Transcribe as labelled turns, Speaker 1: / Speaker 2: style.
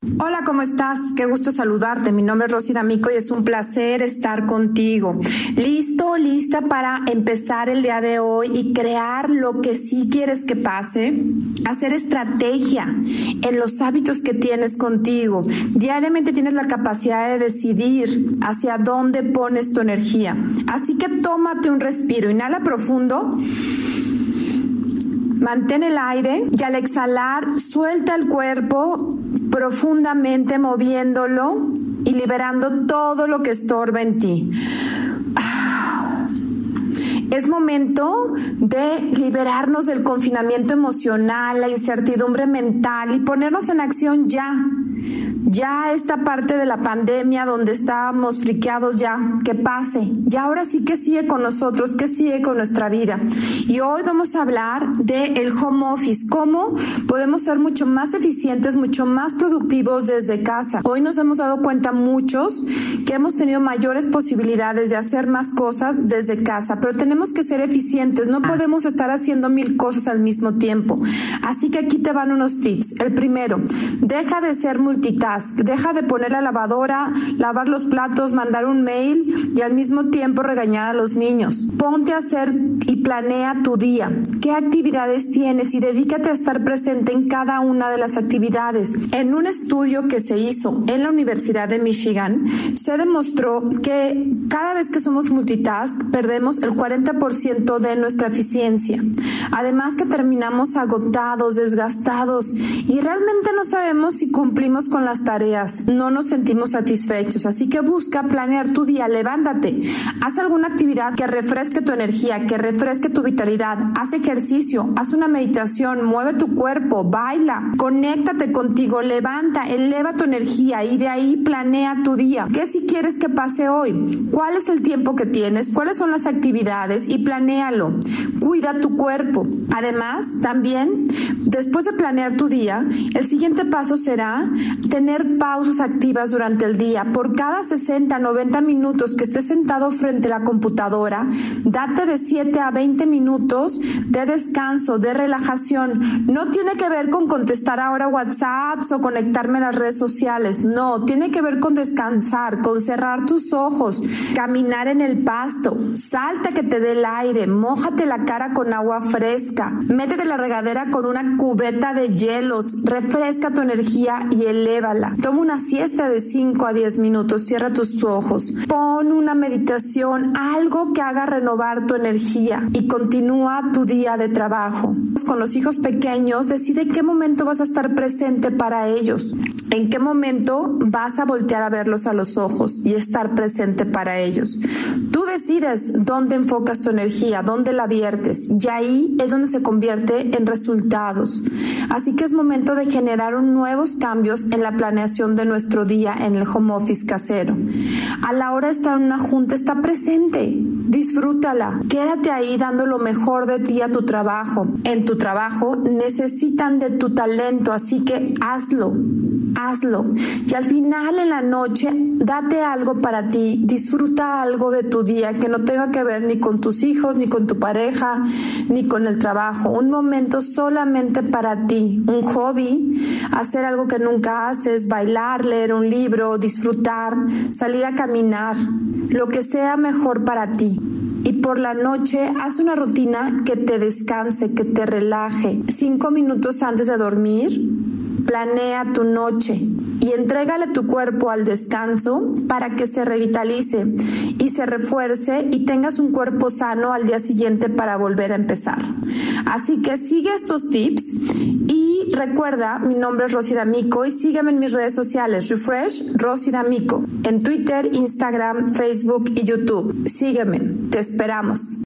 Speaker 1: Hola, ¿cómo estás? Qué gusto saludarte. Mi nombre es Rosy D'Amico y es un placer estar contigo. ¿Listo, lista para empezar el día de hoy y crear lo que sí quieres que pase? Hacer estrategia en los hábitos que tienes contigo. Diariamente tienes la capacidad de decidir hacia dónde pones tu energía. Así que tómate un respiro, inhala profundo. Mantén el aire y al exhalar suelta el cuerpo profundamente moviéndolo y liberando todo lo que estorba en ti. Es momento de liberarnos del confinamiento emocional, la incertidumbre mental y ponernos en acción ya ya esta parte de la pandemia donde estábamos friqueados ya, que pase. Ya ahora sí que sigue con nosotros, que sigue con nuestra vida. Y hoy vamos a hablar del el home office, cómo podemos ser mucho más eficientes, mucho más productivos desde casa. Hoy nos hemos dado cuenta muchos que hemos tenido mayores posibilidades de hacer más cosas desde casa, pero tenemos que ser eficientes, no podemos estar haciendo mil cosas al mismo tiempo. Así que aquí te van unos tips. El primero, deja de ser multitask Deja de poner la lavadora, lavar los platos, mandar un mail y al mismo tiempo regañar a los niños. Ponte a hacer y planea tu día. ¿Qué actividades tienes? Y dedícate a estar presente en cada una de las actividades. En un estudio que se hizo en la Universidad de Michigan, se demostró que cada vez que somos multitask, perdemos el 40% de nuestra eficiencia. Además que terminamos agotados, desgastados y realmente no sabemos si cumplimos con las tareas, no nos sentimos satisfechos. Así que busca planear tu día, levántate, haz alguna actividad que refresque tu energía, que refresque tu vitalidad, haz ejercicio, haz una meditación, mueve tu cuerpo, baila, conéctate contigo, levanta, eleva tu energía y de ahí planea tu día. ¿Qué si quieres que pase hoy? ¿Cuál es el tiempo que tienes? ¿Cuáles son las actividades? Y planéalo. Cuida tu cuerpo. Además, también, después de planear tu día, el siguiente paso será tener pausas activas durante el día. Por cada 60, 90 minutos que estés sentado frente a la computadora, date de 7 a 20 minutos de descanso, de relajación. No tiene que ver con contestar ahora WhatsApp o conectarme a las redes sociales. No, tiene que ver con descansar, con cerrar tus ojos, caminar en el pasto, salta que te dé el aire, mójate la cara con agua fresca, métete la regadera con una cubeta de hielos, refresca tu energía y Toma una siesta de 5 a 10 minutos, cierra tus ojos, pon una meditación, algo que haga renovar tu energía y continúa tu día de trabajo. Con los hijos pequeños, decide qué momento vas a estar presente para ellos, en qué momento vas a voltear a verlos a los ojos y estar presente para ellos. Tú decides dónde enfocas tu energía, dónde la viertes y ahí es donde se convierte en resultados. Así que es momento de generar nuevos cambios en la planeación de nuestro día en el home office casero. A la hora de estar en una junta, está presente, disfrútala, quédate ahí dando lo mejor de ti a tu trabajo. En tu trabajo necesitan de tu talento, así que hazlo hazlo. Y al final en la noche, date algo para ti, disfruta algo de tu día que no tenga que ver ni con tus hijos, ni con tu pareja, ni con el trabajo. Un momento solamente para ti, un hobby, hacer algo que nunca haces, bailar, leer un libro, disfrutar, salir a caminar, lo que sea mejor para ti y por la noche haz una rutina que te descanse, que te relaje. Cinco minutos antes de dormir, planea tu noche y entrégale tu cuerpo al descanso para que se revitalice y se refuerce y tengas un cuerpo sano al día siguiente para volver a empezar. Así que sigue estos tips y recuerda, mi nombre es Rosy D'Amico y sígueme en mis redes sociales, Refresh Rosy D'Amico, en Twitter, Instagram, Facebook y YouTube. Sígueme, te esperamos.